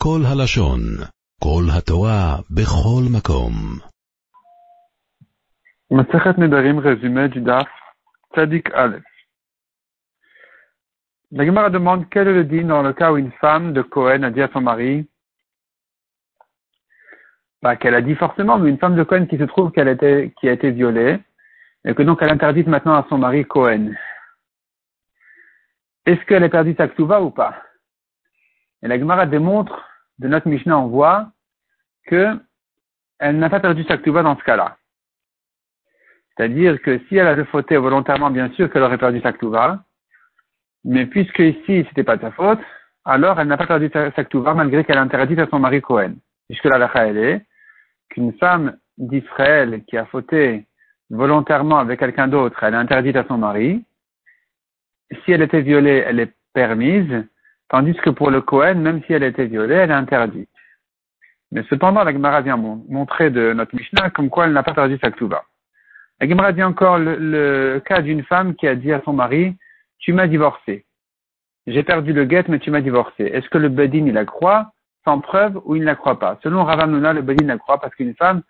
כל הלשון, כל התורה, בכל מקום. Masachet Nedarim, résumé du DAF, Tzadik Aleph. La Gemara demande quel est le din dans le cas où une femme de Cohen a dit à son mari, bah, qu'elle a dit forcément, mais une femme de Cohen qui se trouve qu'elle était, qui a été violée, et que donc elle interdite maintenant à son mari Cohen. Est-ce qu'elle est perdue sa ktuva ou pas? Et la Gemara démontre, de notre Mishnah, on voit que elle n'a pas perdu sa ktuva dans ce cas-là. C'est-à-dire que si elle avait fauté volontairement, bien sûr qu'elle aurait perdu sa ktuva, mais puisque ici, c'était pas de sa faute, alors elle n'a pas perdu sa ktuva malgré qu'elle interdit à son mari Cohen. Puisque la lacha, est qu'une femme d'Israël qui a fauté volontairement avec quelqu'un d'autre, elle est interdite à son mari. Si elle était violée, elle est permise, tandis que pour le Cohen, même si elle était violée, elle est interdite. Mais cependant, la Gemara vient mon- montrer de notre Mishnah comme quoi elle n'a pas perdu sa ktuva. La Gemara dit encore le, le cas d'une femme qui a dit à son mari, tu m'as divorcé. J'ai perdu le guet, mais tu m'as divorcé. Est-ce que le Bedin, il la croit sans preuve ou il ne la croit pas? Selon Ravamuna, le Bedin la croit parce qu'une femme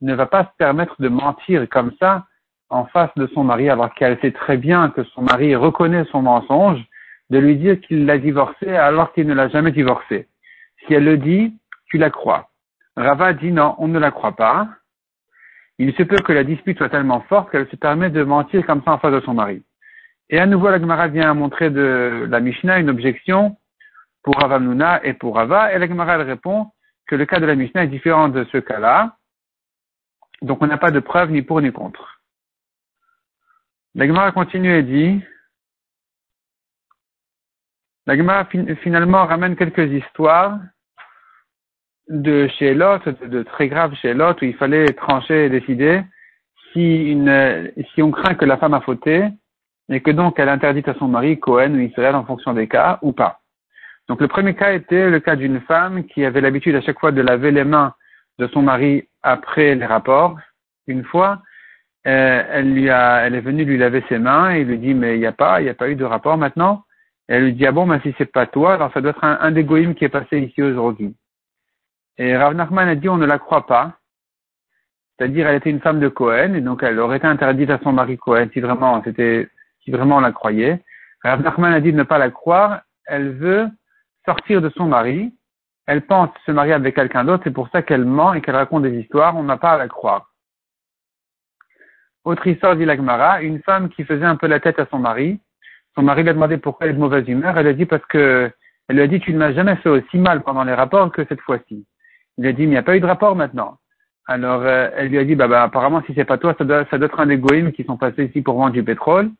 ne va pas se permettre de mentir comme ça en face de son mari alors qu'elle sait très bien que son mari reconnaît son mensonge, de lui dire qu'il l'a divorcé alors qu'il ne l'a jamais divorcé. Si elle le dit, tu la crois. Rava dit non, on ne la croit pas. Il se peut que la dispute soit tellement forte qu'elle se permet de mentir comme ça en face de son mari. Et à nouveau, la Gemara vient montrer de la Mishnah une objection pour Ravamnuna et pour Rava, et la Gemara répond que le cas de la Mishnah est différent de ce cas-là, donc on n'a pas de preuve ni pour ni contre. La Gemara continue et dit, la finalement ramène quelques histoires de chez Lot, de, très graves chez Lot, où il fallait trancher et décider si, on craint que la femme a fauté, et que donc elle interdite à son mari Cohen ou Israël en fonction des cas ou pas. Donc le premier cas était le cas d'une femme qui avait l'habitude à chaque fois de laver les mains de son mari après les rapports. Une fois, euh, elle elle est venue lui laver ses mains et il lui dit mais il n'y a pas, il n'y a pas eu de rapport maintenant. Et elle lui dit ah bon mais si c'est pas toi alors ça doit être un, un des qui est passé ici aujourd'hui. Et Rav Nachman a dit on ne la croit pas. C'est-à-dire elle était une femme de Cohen et donc elle aurait été interdite à son mari Cohen si vraiment c'était si vraiment on la croyait. Rav Nachman a dit de ne pas la croire. Elle veut sortir de son mari. Elle pense se marier avec quelqu'un d'autre. C'est pour ça qu'elle ment et qu'elle raconte des histoires. On n'a pas à la croire. Autre histoire dit. Une femme qui faisait un peu la tête à son mari. Son mari lui a demandé pourquoi elle est de mauvaise humeur. Elle a dit parce que, elle lui a dit tu ne m'as jamais fait aussi mal pendant les rapports que cette fois-ci. Il a dit mais il n'y a pas eu de rapport maintenant. Alors, euh, elle lui a dit, bah, bah, apparemment, si c'est pas toi, ça doit, ça doit être un des goïms qui sont passés ici pour vendre du pétrole.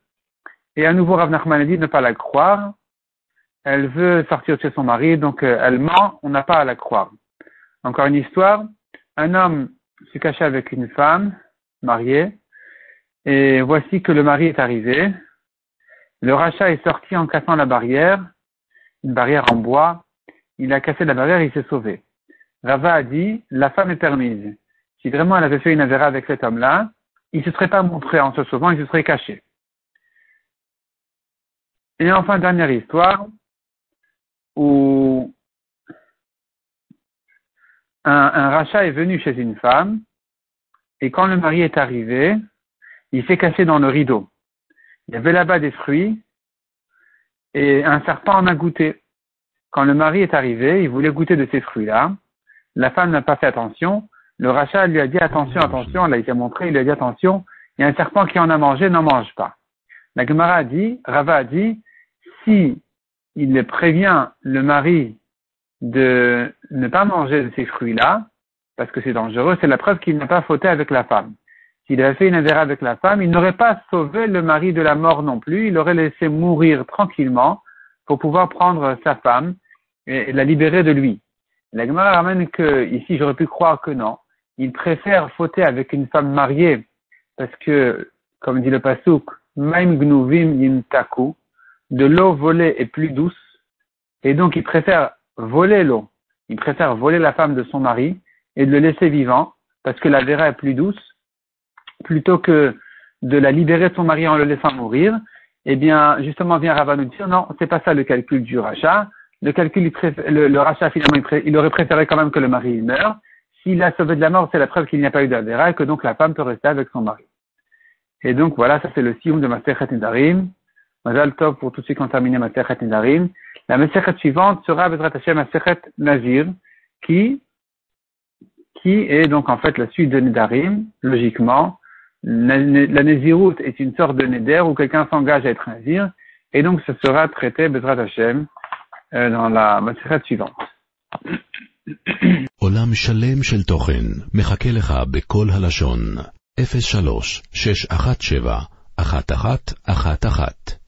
Et à nouveau, Rav Nachman a dit ne pas la croire. Elle veut sortir de chez son mari, donc euh, elle ment, on n'a pas à la croire. Encore une histoire. Un homme se cachait avec une femme mariée, et voici que le mari est arrivé. Le rachat est sorti en cassant la barrière, une barrière en bois. Il a cassé la barrière, il s'est sauvé. Rava a dit, la femme est permise. Si vraiment elle avait fait une avéra avec cet homme-là, il se serait pas montré en se sauvant, il se serait caché. Et enfin, dernière histoire, où un, un rachat est venu chez une femme, et quand le mari est arrivé, il s'est caché dans le rideau. Il y avait là-bas des fruits, et un serpent en a goûté. Quand le mari est arrivé, il voulait goûter de ces fruits-là. La femme n'a pas fait attention. Le rachat lui a dit attention, attention. Elle a été montré, il lui a dit attention. Il y a un serpent qui en a mangé, n'en mange pas. La Gemara a dit, Rava a dit, si il prévient le mari de ne pas manger de ces fruits-là, parce que c'est dangereux, c'est la preuve qu'il n'a pas fauté avec la femme. S'il avait fait une avéra avec la femme, il n'aurait pas sauvé le mari de la mort non plus, il l'aurait laissé mourir tranquillement pour pouvoir prendre sa femme et la libérer de lui. La Gemara ramène que, ici j'aurais pu croire que non, il préfère fauter avec une femme mariée parce que, comme dit le Pasuk, Maim yimtaku, de l'eau volée est plus douce, et donc il préfère voler l'eau, il préfère voler la femme de son mari et de le laisser vivant, parce que la est plus douce, plutôt que de la libérer de son mari en le laissant mourir, eh bien, justement, vient Rava nous dire, non, c'est pas ça le calcul du rachat. le calcul, le, rachat finalement, il, aurait préféré quand même que le mari meure. S'il a sauvé de la mort, c'est la preuve qu'il n'y a pas eu d'adhéra et que donc la femme peut rester avec son mari. Et donc voilà, ça c'est le sioum de Maserhet Nedarim. Mazal Tov pour tous ceux qui ont terminé Maserhet Nedarim. La Maserhet suivante sera Bezrat Hashem Maserhet Nazir, qui, qui est donc en fait la suite de Nedarim, logiquement. La, la est une sorte de Neder où quelqu'un s'engage à être Nazir, et donc ce sera traité Bezrat Hashem euh, dans la Maserhet suivante. עולם שלם של תוכן מחכה לך בכל הלשון, 03 617 1111